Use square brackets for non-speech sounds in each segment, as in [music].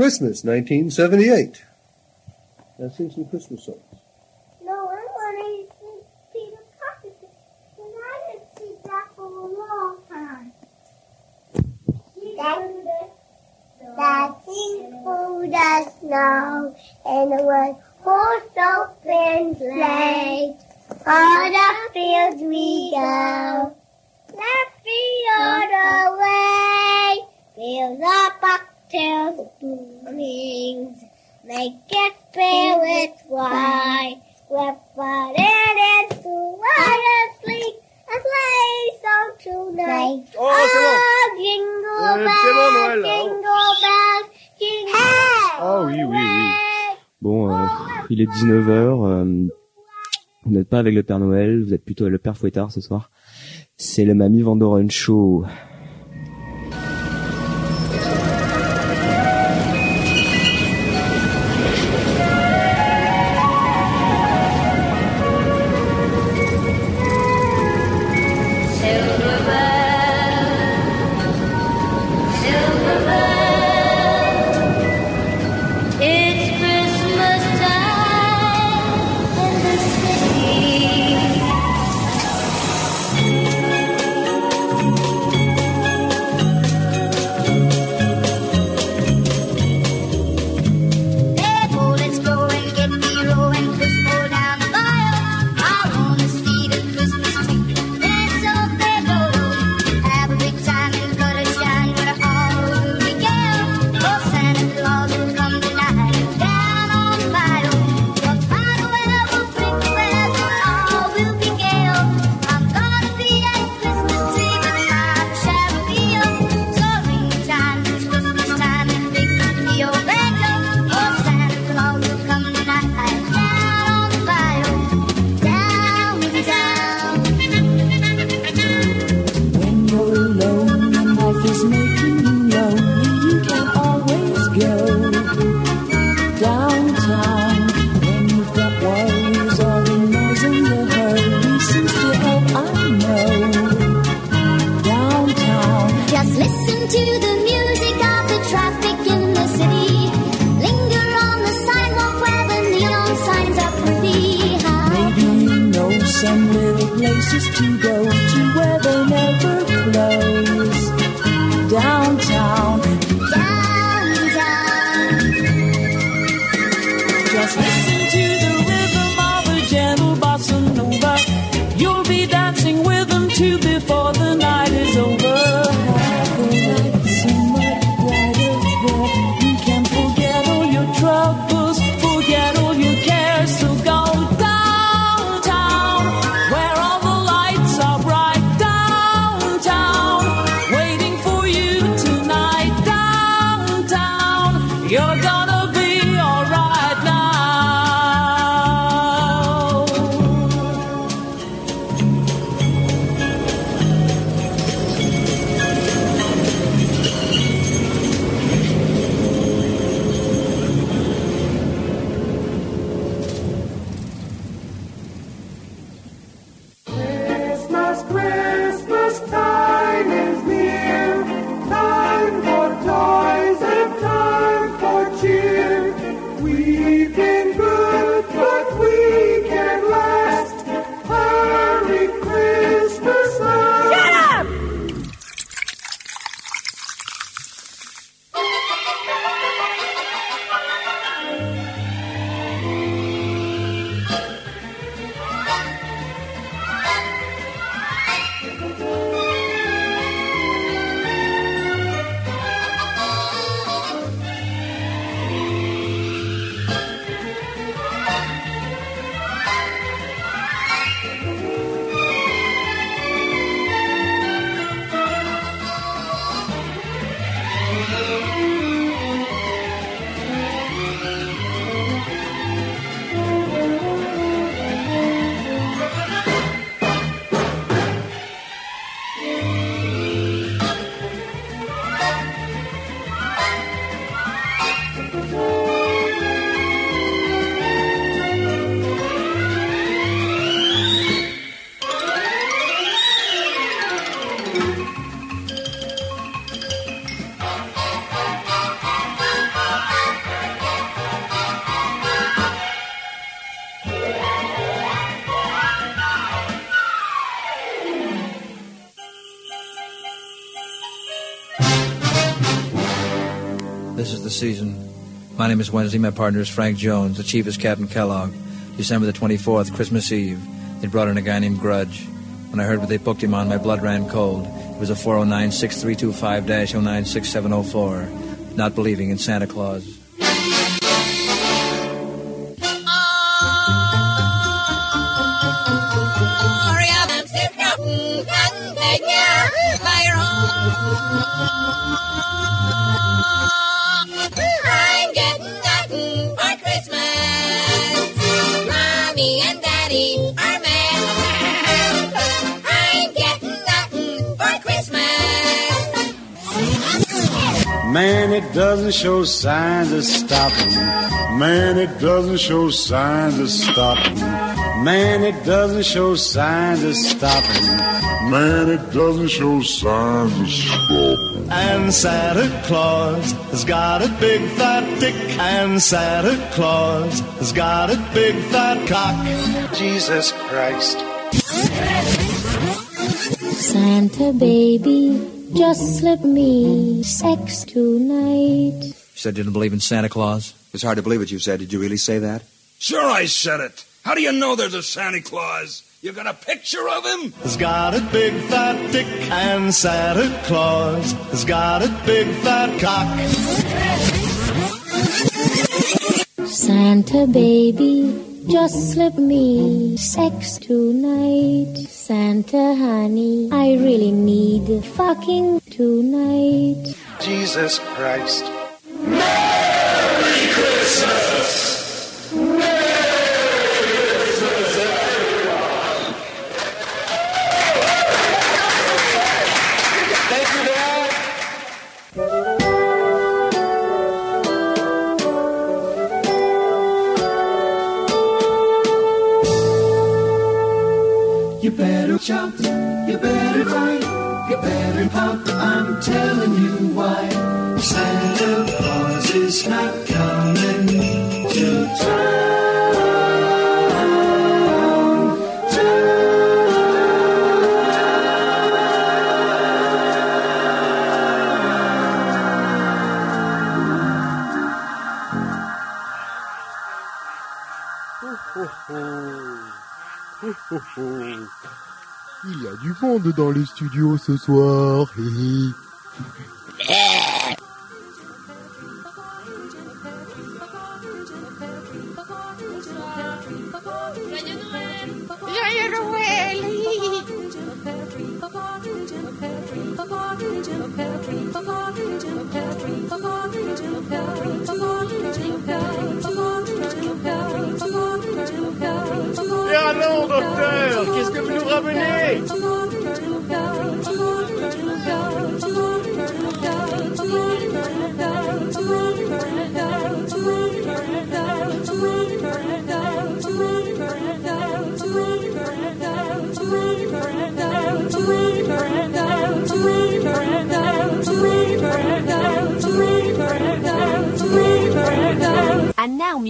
Christmas, 1978. Now sing some Christmas songs. No, I want to sing Peter I that for a long time. The snow horse open. On the fields we go. All the way. make it. Oh, jingle jingle jingle oui, oui, oui. Bon, euh, il est 19h. Euh, vous n'êtes pas avec le Père Noël, vous êtes plutôt le Père Fouettard ce soir. C'est le Mamie Vandoren Show. Season. My name is Wednesday. My partner is Frank Jones. The chief is Captain Kellogg. December the 24th, Christmas Eve. They brought in a guy named Grudge. When I heard what they booked him on, my blood ran cold. It was a 409 6325 096704. Not believing in Santa Claus. Man, it doesn't show signs of stopping. Man, it doesn't show signs of stopping. Man, it doesn't show signs of stopping. Man, it doesn't show signs of stopping. And Santa Claus has got a big fat dick. And Santa Claus has got a big fat cock. Jesus Christ. Santa baby, just slip me sex tonight. You said you didn't believe in Santa Claus? It's hard to believe what you said. Did you really say that? Sure, I said it. How do you know there's a Santa Claus? You got a picture of him? He's got a big fat dick. And Santa Claus has got a big fat cock. Santa baby, just slip me sex tonight. Santa honey, I really need fucking tonight. Jesus Christ. Dans les studios ce soir.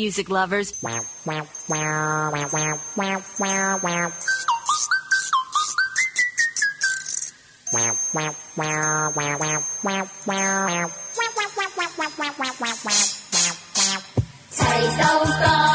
music lovers. Taste those bones.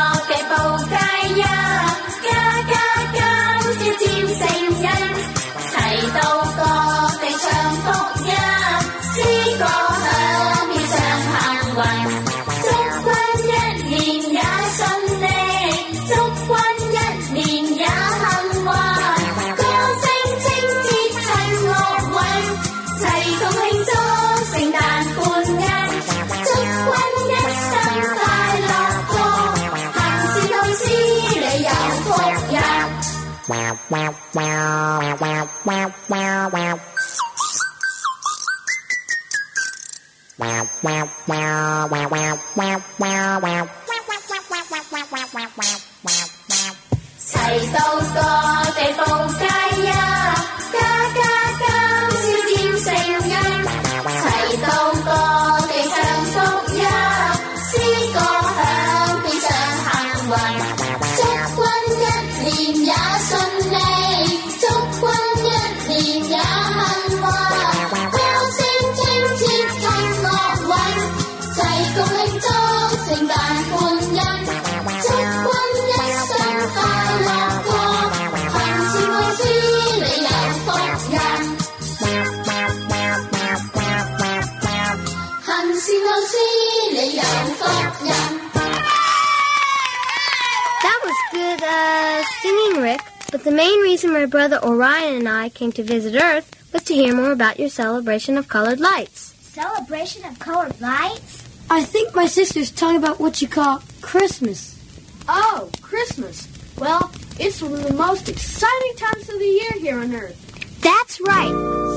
That was good uh, singing, Rick. But the main reason my brother Orion and I came to visit Earth was to hear more about your celebration of colored lights. Celebration of colored lights? I think my sister's talking about what you call Christmas. Oh, Christmas. Well, it's one of the most exciting times of the year here on Earth. That's right.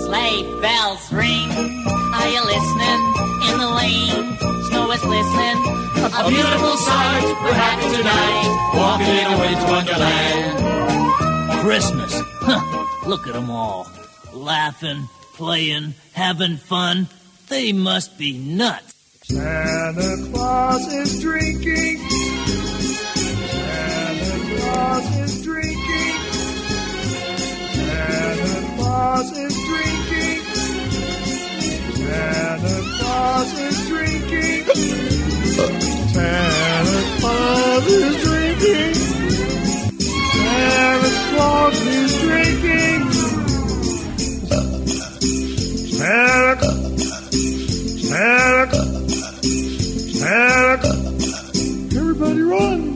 Sleigh bells ring. Are you listening? In the lane, snow is listening. A beautiful sight. We're happy tonight. Walking away to Wonderland. Christmas. Huh. Look at them all. Laughing, playing, having fun. They must be nuts. Santa Claus is drinking. Santa Claus is drinking. Santa Claus is drinking. Santa Claus is drinking. Santa Claus is drinking. Santa Claus is drinking. Santa Santa Santa Everybody run!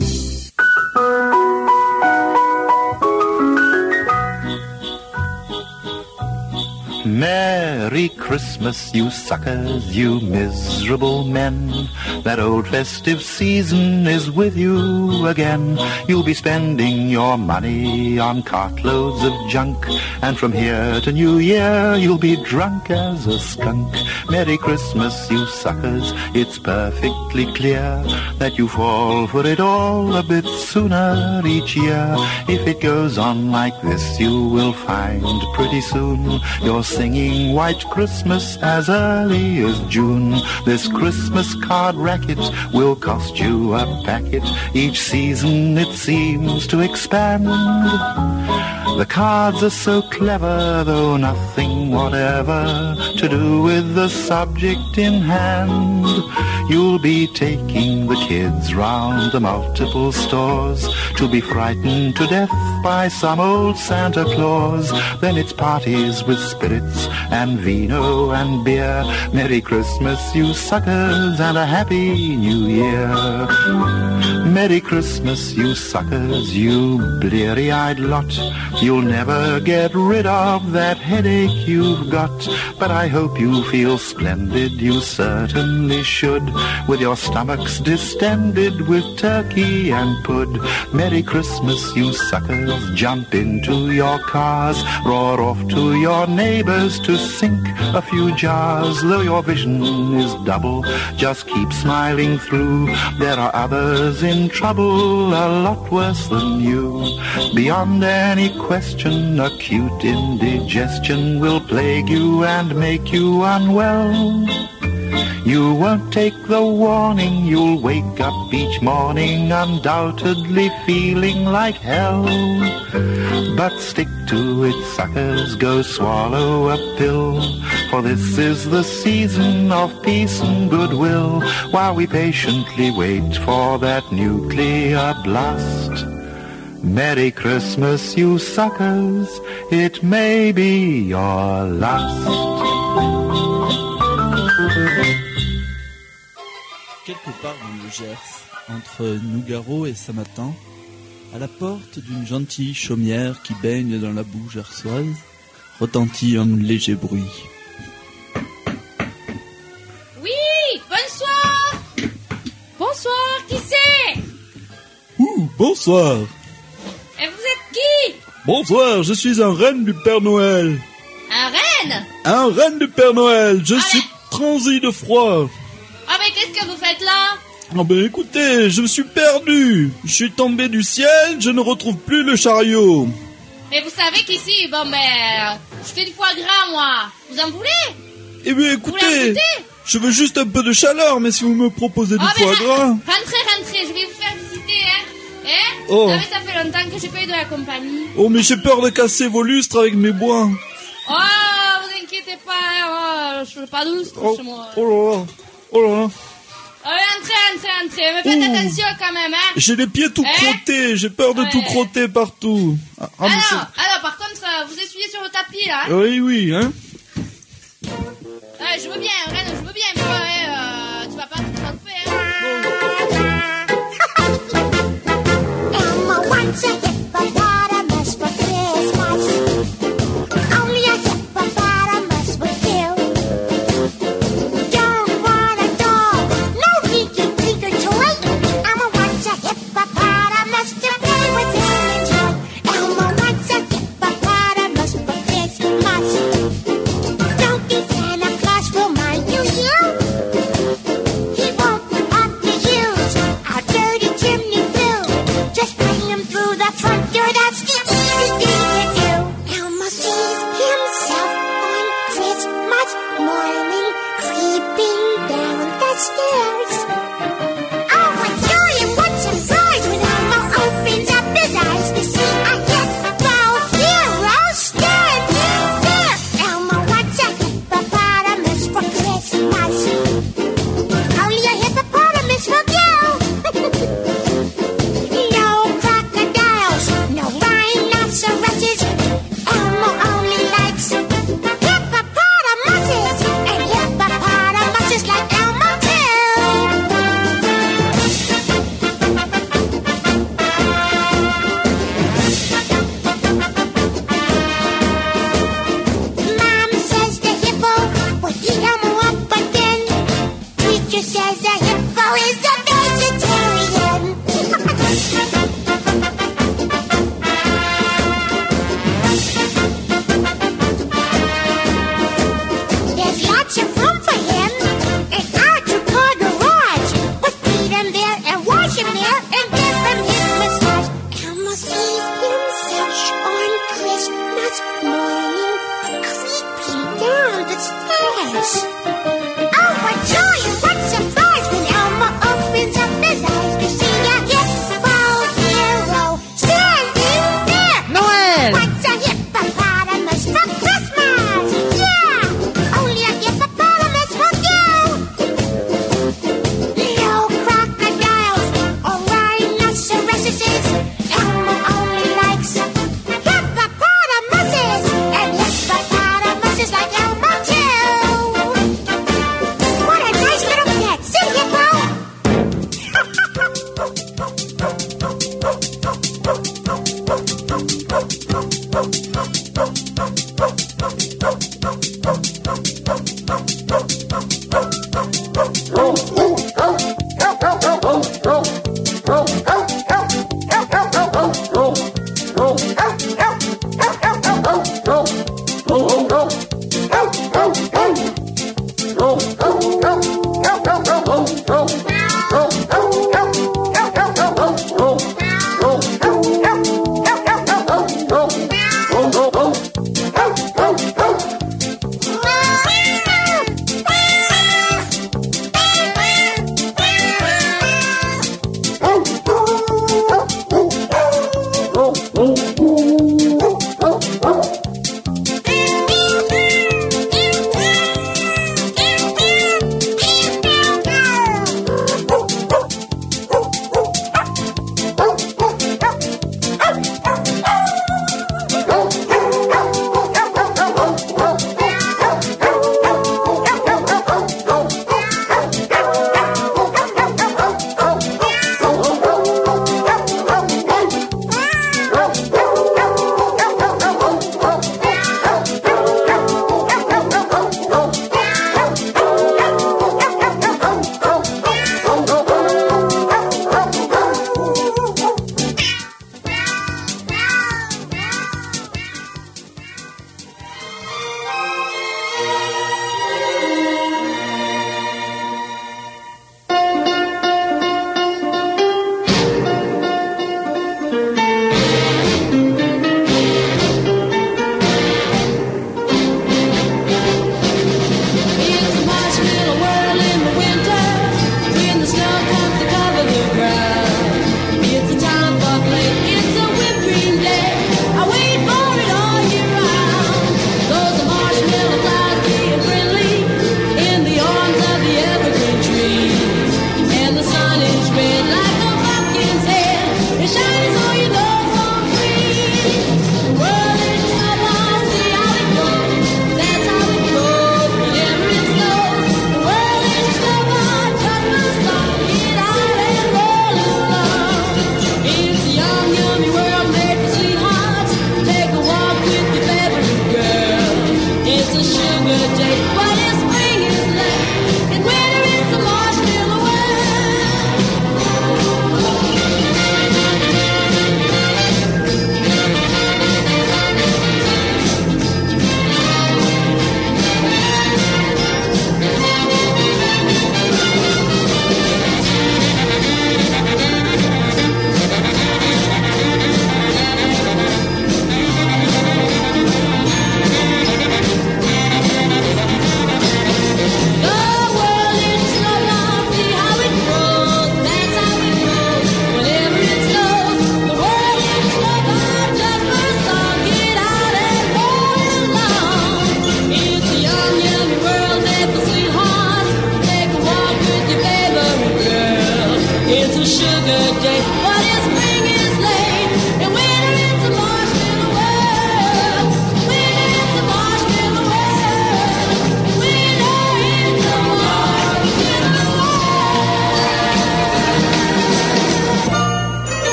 Merry Christmas, you suckers, you miserable men. That old festive season is with you again. You'll be spending your money on cartloads of junk. And from here to New Year, you'll be drunk as a skunk. Merry Christmas, you suckers. It's perfectly clear that you fall for it all a bit sooner each year. If it goes on like this, you will find pretty soon you're singing White Christmas as early as June. This Christmas card racket will cost you a packet. Each season it seems to expand. The cards are so clever, though nothing whatever to do with the subject in hand. You'll be taking the kids round the multiple stores to be frightened to death by some old Santa Claus. Then it's parties with spirits and vino and beer. Merry Christmas, you suckers, and a happy new year. Merry Christmas, you suckers, you bleary-eyed lot. You'll never get rid of that headache you've got. But I hope you feel splendid, you certainly should. With your stomachs distended with turkey and pud. Merry Christmas, you suckers, jump into your cars. Roar off to your neighbors to sink a few jars. Though your vision is double, just keep smiling through. There are others in trouble, a lot worse than you. Beyond any question, acute indigestion will plague you and make you unwell. You won't take the warning, you'll wake up each morning undoubtedly feeling like hell. But stick to it, suckers, go swallow a pill. For this is the season of peace and goodwill, while we patiently wait for that nuclear blast. Merry Christmas, you suckers, it may be your last. Quelque part dans le Gers, entre Nougaro et Samatan, à la porte d'une gentille chaumière qui baigne dans la boue gersoise, retentit un léger bruit. Oui, bonsoir. Bonsoir, qui c'est? Ouh, bonsoir. Et vous êtes qui? Bonsoir, je suis un reine du Père Noël. Un reine? Un reine du Père Noël, je suis transi de froid. Ah mais qu'est-ce que vous faites là? Oh ben écoutez, je me suis perdu. Je suis tombé du ciel, je ne retrouve plus le chariot. Mais vous savez qu'ici, bon ben, je fais du foie gras moi. Vous en voulez? Eh bien écoutez, je veux juste un peu de chaleur, mais si vous me proposez du Oh, mais foie ra- gras... Rentrez, rentrez, je vais vous faire visiter, hein Hein? Oh. Vous savez, ça fait longtemps que j'ai pas eu de la compagnie. Oh mais j'ai peur de casser vos lustres avec mes bois. Oh, vous inquiétez pas, euh, je ne pas douce oh, chez moi. Oh là là, oh là là. Entrez, entrez, entrez, mais faites attention quand même, hein. J'ai les pieds tout eh crottés, j'ai peur de tout crotter partout. Ah, ah, alors, alors, par contre, euh, vous essuyez sur le tapis, là. Hein. Oui, oui, hein. Je veux bien, Rennes, je veux bien, euh,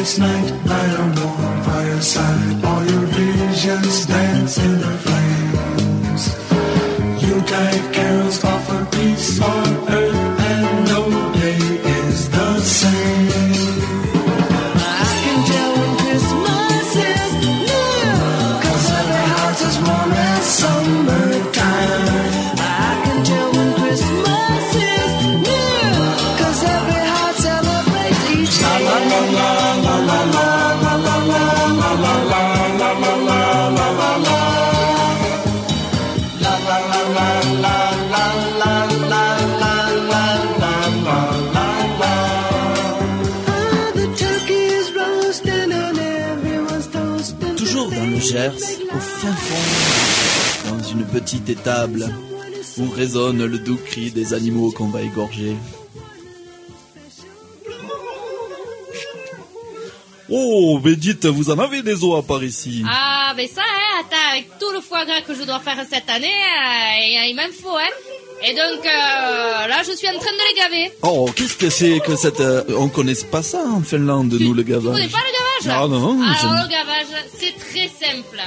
this night by your warm fireside. Dans une petite étable, où résonne le doux cri des animaux qu'on va égorger. Oh, mais dites, vous en avez des os à part ici Ah, mais ça, hein, attends, avec tout le foie gras que je dois faire cette année, euh, il, m'en faut, hein. Et donc, euh, là, je suis en train de les gaver. Oh, qu'est-ce que c'est que cette... euh, on connaît pas ça en Finlande, nous, le Tu connais gavage. pas le gavage Ah non, Alors, je- le gavage, c'est très simple.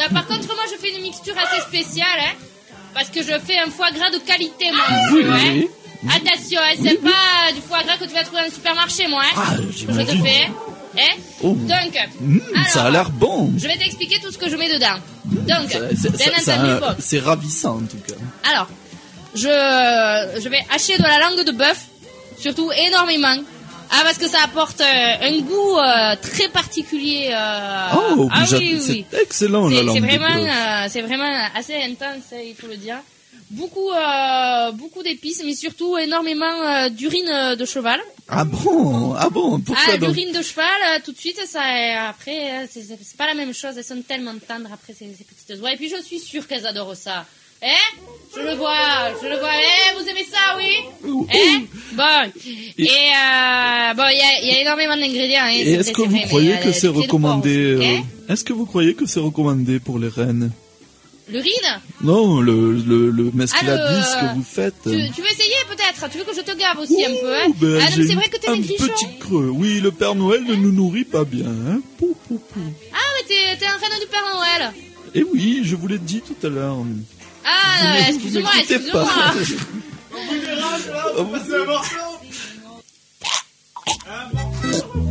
Euh, par contre, moi, je fais une mixture assez spéciale, hein. Parce que je fais un foie gras de qualité, moi, oui, monsieur, hein. oui. Attention, hein, c'est pas du foie gras que tu vas trouver dans le supermarché, moi, hein. Ah, je te fais. Hein Oh. Donc, Mmh, ça a l'air bon. je vais t'expliquer tout ce que je mets dedans. Donc, bien entendu, bon. C'est ravissant en tout cas. Alors, je, je vais hacher de la langue de bœuf, surtout énormément. Ah, parce que ça apporte euh, un goût euh, très particulier. euh, Oh, ah oui, oui, oui. c'est excellent la C'est langue c'est vraiment, c'est vraiment assez intense, hein, il faut le dire. Beaucoup, beaucoup d'épices, mais surtout énormément d'urine de cheval. Ah bon? Ah bon? Pourquoi ah, l'urine de cheval, tout de suite, ça, après, c'est pas la même chose. Elles sont tellement tendres après ces, ces petites oies. Et puis, je suis sûre qu'elles adorent ça. Eh Je le vois, je le vois. Eh, vous aimez ça, oui Eh Bon. Et euh, bon, il y a, il y a énormément d'ingrédients. hein, est-ce que vous croyez mais, que euh, c'est recommandé euh, Est-ce que vous croyez que c'est recommandé pour les reines Eh L'urine Non, le, le, le Ah, le- que vous faites. tu, tu veux essayer peut-être Tu veux que je te gave aussi un peu hein Ben, Ah non, c'est vrai que t'es un petit creux. Oui, le Père Noël ne nous nourrit pas bien. Hein Ah, mais t'es, t'es un reine du Père Noël. Et oui, je vous l'ai dit tout à l'heure. Ah, excuse-moi, excuse-moi. On vous verra, un morceau. Un morceau.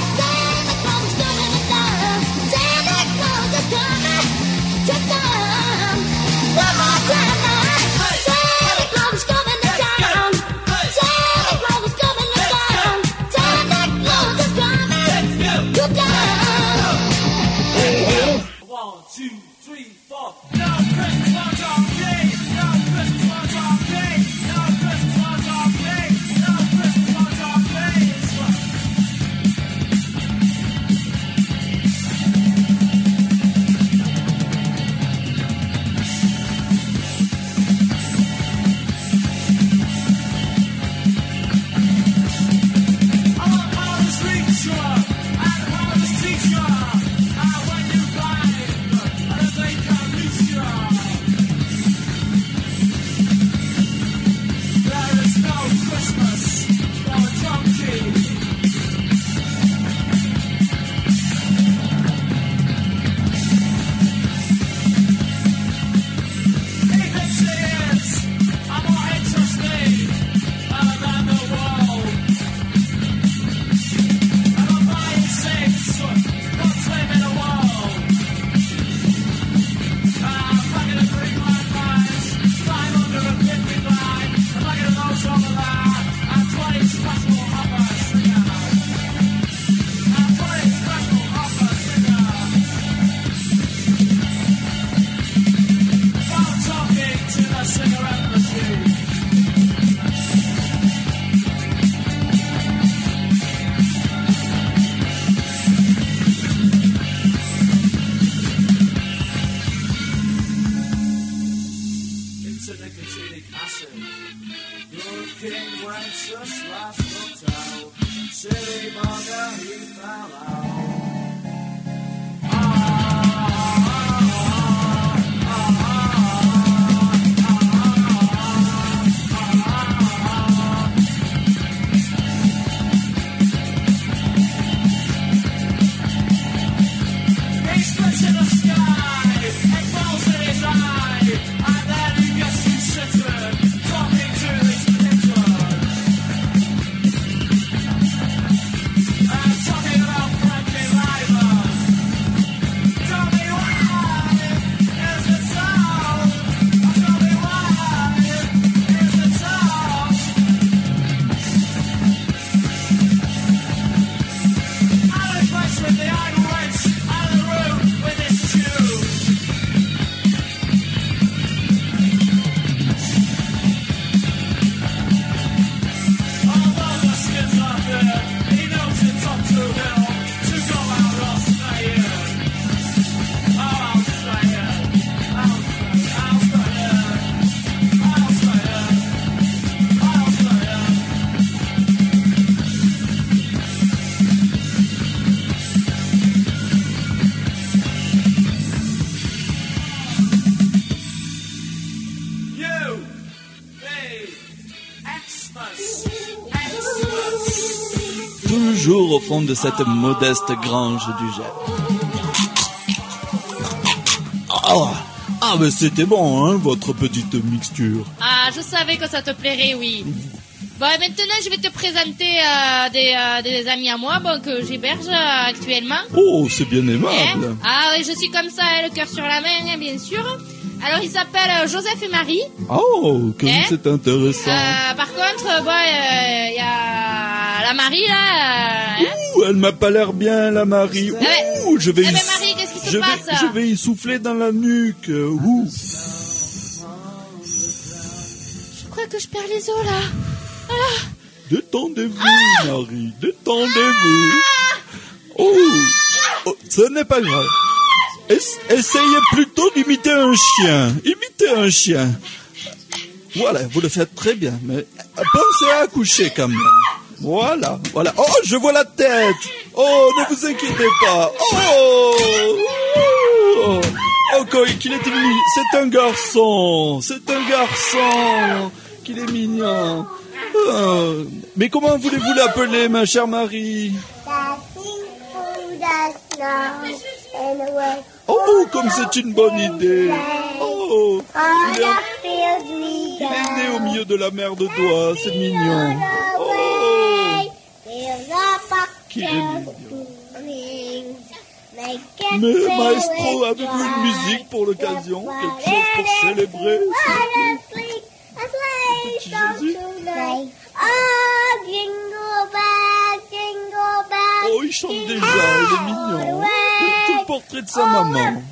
Toujours au fond de cette modeste grange du Gers. Ah, ah mais c'était bon, hein, votre petite mixture. Ah, je savais que ça te plairait, oui. Bon, maintenant, je vais te présenter euh, des, euh, des amis à moi bon, que j'héberge euh, actuellement. Oh, c'est bien Hein aimable. ah oui, je suis comme ça, hein, le cœur sur la main, hein, bien sûr. Alors, ils s'appellent euh, Joseph et Marie. Oh, que Hein c'est intéressant. Euh, par contre, bon, euh, il y a la Marie, là. hein? Ouh, elle m'a pas l'air bien, la Marie. Ah ouais. Ouh, je vais Eh ben, sou- Marie, qu'est-ce qui se je vais, passe? je vais y souffler dans la nuque. Ouh. Je crois que je perds les os, là. Ah. Détendez-vous, Marie, détendez-vous. Oh, oh, ce n'est pas grave. Es- essayez plutôt d'imiter un chien. Imitez un chien. Voilà, vous le faites très bien, mais pensez à accoucher quand même. Voilà, voilà. Oh, je vois la tête. Oh, ne vous inquiétez pas. Oh, oh, qu'il est mignon. C'est un garçon. C'est un garçon. Qu'il est mignon. Oh, mais comment voulez-vous l'appeler, ma chère Marie? Oh, comme c'est une bonne idée. Oh, il est, il est né au milieu de la mer de doigts. C'est mignon. Oh, qu'il est mignon? Mais maestro, avez-vous une musique pour l'occasion? Quelque chose pour célébrer? Petit Jésus Oh, il chante déjà, il est mignon. Portrait de sa maman.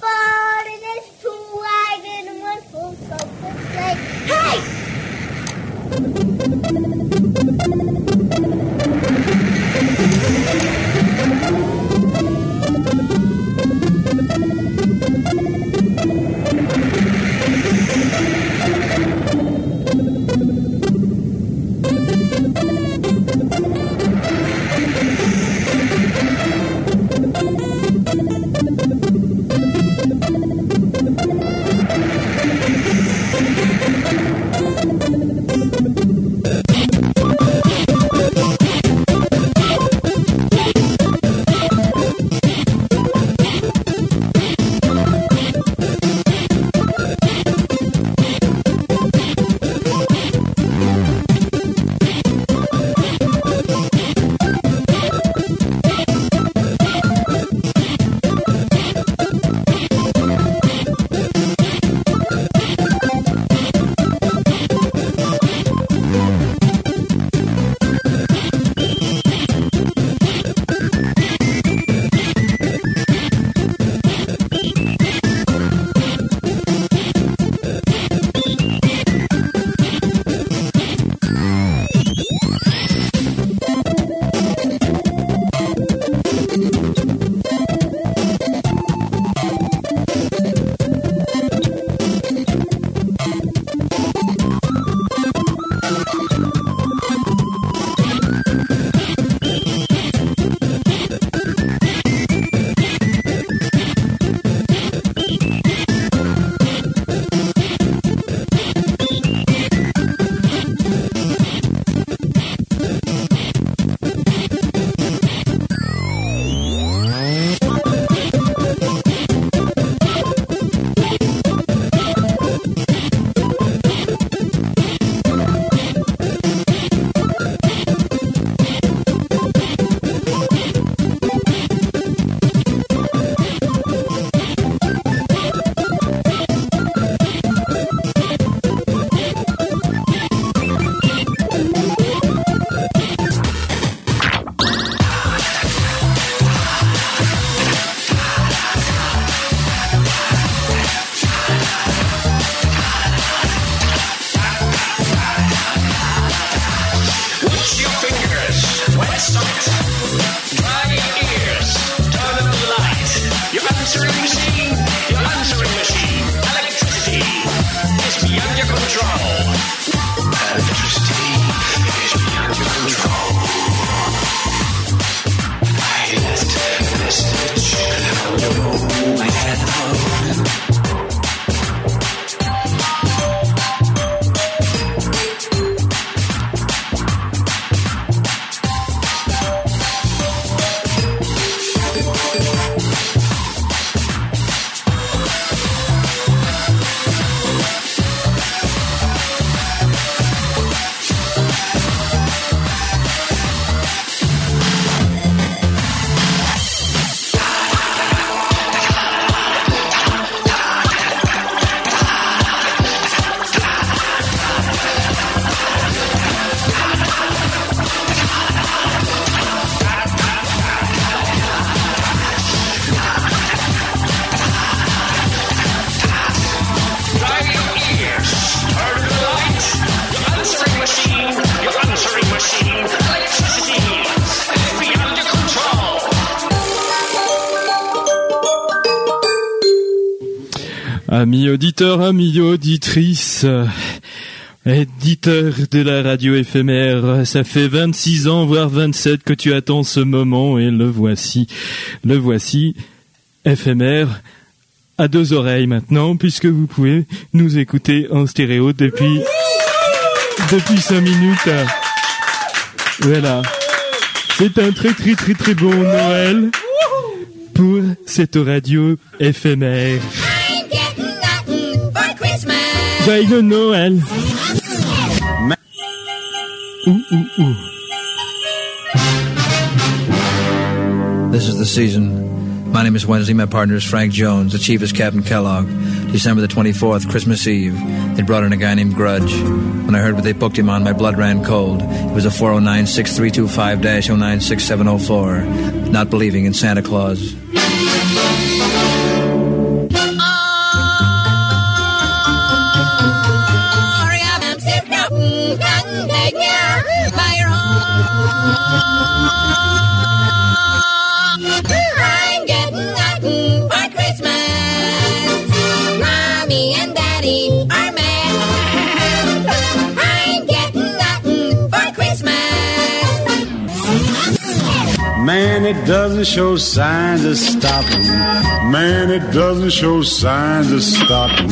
Auditeurs, amis auditrices, éditeurs de la radio éphémère, ça fait 26 ans, voire 27 que tu attends ce moment et le voici. Le voici, éphémère, à deux oreilles maintenant, puisque vous pouvez nous écouter en stéréo depuis, depuis 5 minutes. Voilà. C'est un très très très très bon Noël pour cette radio éphémère. Joyeux Noël. Ouh, ouh, ouh. This is the season. My name is Wednesday. My partner is Frank Jones. The chief is Captain Kellogg. December the 24th, Christmas Eve. They brought in a guy named Grudge. When I heard what they booked him on, my blood ran cold. It was a 409 6325 096704. Not believing in Santa Claus. I'm it doesn't show signs of stopping. Man, it doesn't show signs of stopping.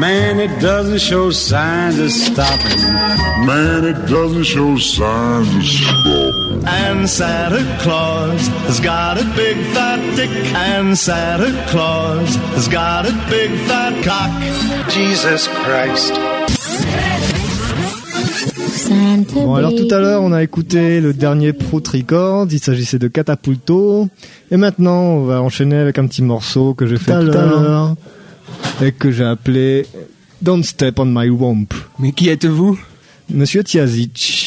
Man, it doesn't show signs of stopping. Man, it doesn't show signs of stopping. And Santa Claus has got a big fat dick. And Santa Claus has got a big fat cock. Jesus Christ. Bon, alors tout à l'heure, on a écouté le dernier Prout Records, il s'agissait de Catapulto. Et maintenant, on va enchaîner avec un petit morceau que j'ai fait tout à l'heure et que j'ai appelé Don't Step on My Womp. Mais qui êtes-vous? Monsieur Tiazic.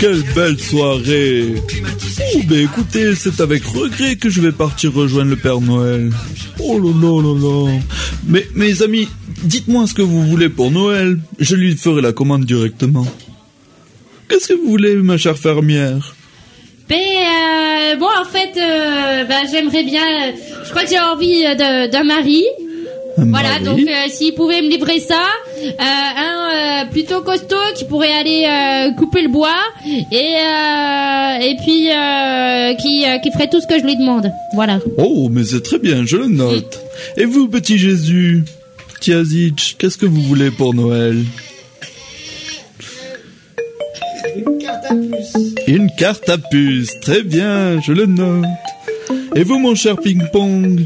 Quelle belle soirée Oh, ben écoutez, c'est avec regret que je vais partir rejoindre le Père Noël. Oh là là là là. Mais mes amis, dites-moi ce que vous voulez pour Noël. Je lui ferai la commande directement. Qu'est-ce que vous voulez, ma chère fermière? Ben, euh, bon, en fait, euh, ben, j'aimerais bien. Je crois que j'ai envie d'un mari. Un Voilà, mari donc euh, s'il pouvait me livrer ça, un euh, plutôt costaud qui pourrait aller euh, couper le bois et euh, et puis euh, qui euh, qui ferait tout ce que je lui demande. Voilà. Oh, mais c'est très bien, je le note. [laughs] Et vous, petit Jésus Petit Azitch, qu'est-ce que vous voulez pour Noël? Une carte à puce. Une carte à puce, très bien, je le note. Et vous, mon cher ping-pong?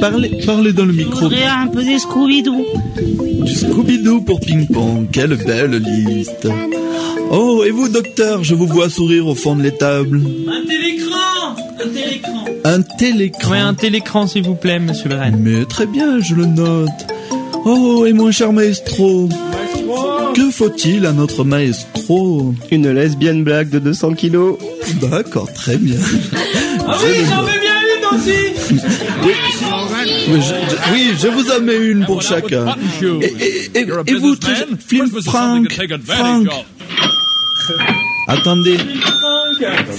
Parlez, parlez dans le micro. un peu des Scooby-Doo. Du Scooby-Doo pour ping-pong, quelle belle liste. Oh, et vous, docteur, je vous vois sourire au fond de l'étable. Un télécran Un télécran Un télécran. Un télécran, s'il vous plaît, monsieur le reine. Mais très bien, je le note. Oh, et mon cher maestro Que faut-il à notre maestro? Une lesbienne blague de 200 kilos. D'accord, très bien. Ah Je oui, j'en veux bien une aussi Oui, je, je- oui, je vous en mets une pour chacun. Et, et- et- et vous, très jeune- Phil Frank, Frank. Attendez,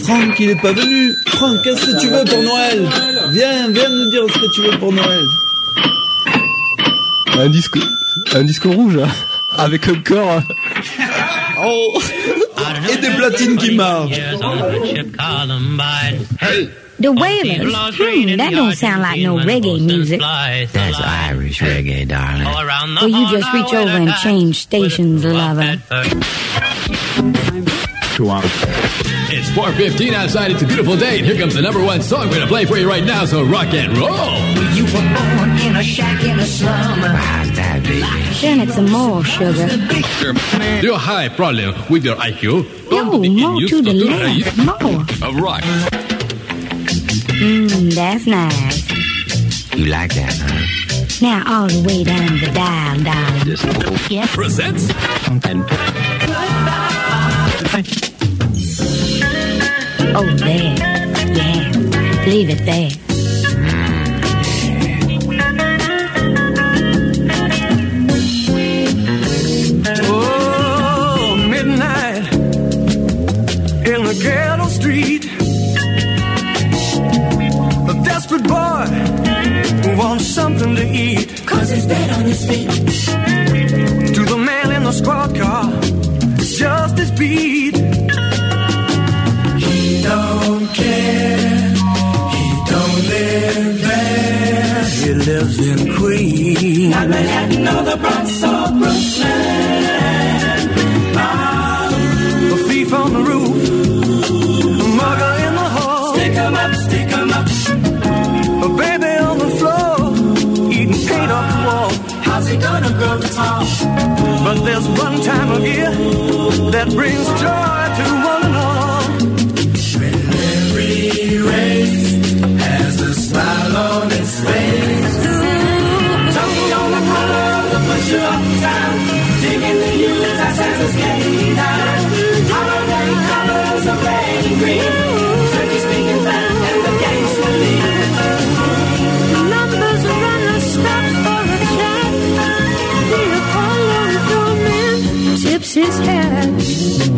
Franck, il est pas venu. Franck, qu'est-ce que tu veux pour Noël Viens, viens nous dire ce que tu veux pour Noël. Un disque, un disque rouge, hein, avec un corps. Oh Et des platines qui marchent. The Wailers? Hmm, that don't sound like no reggae music. That's Irish reggae, darling. Well, you just reach over and change stations, lover. Two hours. It's 4.15 outside. It's a beautiful day. And here comes the number one song we're going to play for you right now. So rock and roll. You were born in a shack in a slum. How's that, baby? Then it's some more sugar. Do you have a high problem with your IQ? No, more to the left, more. All right. Mmm, that's nice. You like that, huh? Now all the way down the dial, darling. This Yeah. presents. Oh, there. Yeah. Leave it there. To eat. Cause he's dead on his feet. To the man in the squad car, it's just his beat. He don't care. He don't live there. He lives in Queens. Not Manhattan or the Bronx or Brooklyn. But there's one time of year that brings joy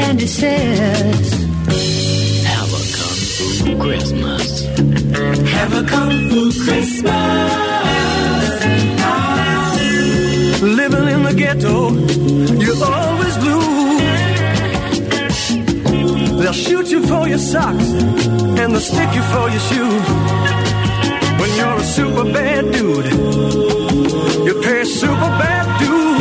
and he says, Have a kung fu Christmas. Have a kung fu Christmas. Living in the ghetto, you're always lose. They'll shoot you for your socks and they'll stick you for your shoes. When you're a super bad dude, you pay a super bad dues.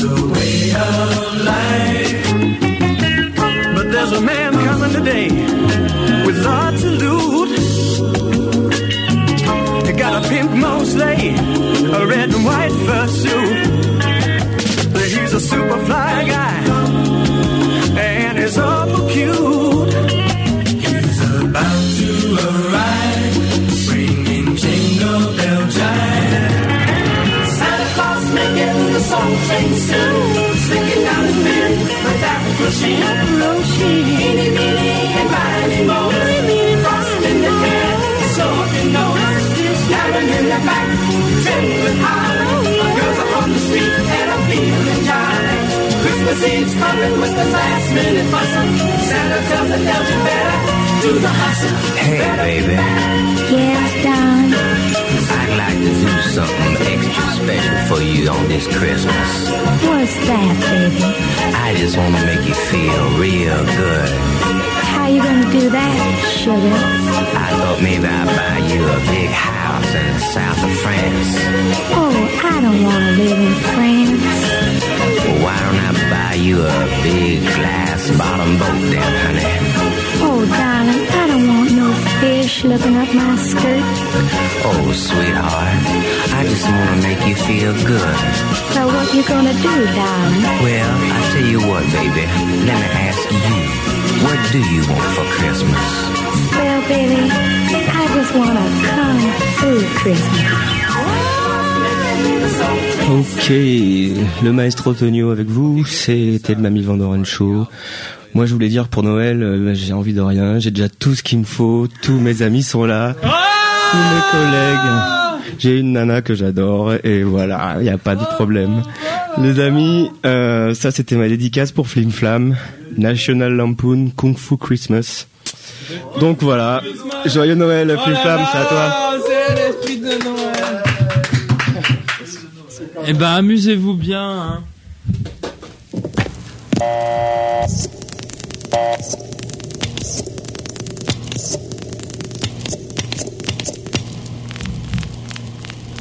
Is the way of life. But there's a man coming today with lots of loot. He got a pink Mosley, a red and white fursuit. But he's a super fly guy, and he's awful cute. He's about to arrive, bringing jingle bell jive. Santa Claus making the song sing soon, singing out his men with that machine. Oh, Eeny, meeny, and miny, moe. Frost in the hair, sword in nose, cabin in the back, trimmed with holly. Girls are on the street and I'm feeling jolly. Christmas Eve's coming with the last minute bustle. Santa tells the elves you better do the hustle. Hey, baby. Yes, darling. I'd like to do something extra special for you on this Christmas. What's that, baby? I just want to make you feel real good. How you gonna do that, sugar? I thought maybe I'd buy you a big house in the south of France. Oh, I don't wanna live in France. Well, why don't I buy you a big glass bottom boat then, honey? Oh, darling, fish looking up my skirt. Oh, sweetheart, I just want to make you feel good. So what you gonna do, darling? Well, I tell you what, baby. Let me ask you, what do you want for Christmas? Well, baby, I just want a kung fu Christmas. Ok, le maestro Tonio avec vous, c'était le Mamie Vandoren Show. Moi je voulais dire pour Noël, euh, j'ai envie de rien, j'ai déjà tout ce qu'il me faut, tous mes amis sont là, tous mes collègues. J'ai une nana que j'adore et voilà, il n'y a pas de problème. Les amis, euh, ça c'était ma dédicace pour Flim Flam, National Lampoon Kung Fu Christmas. Donc voilà, joyeux Noël Flim Flam, c'est à toi. C'est l'esprit de Noël. Eh ben, amusez-vous bien. Hein.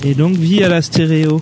Et donc, vie à la stéréo.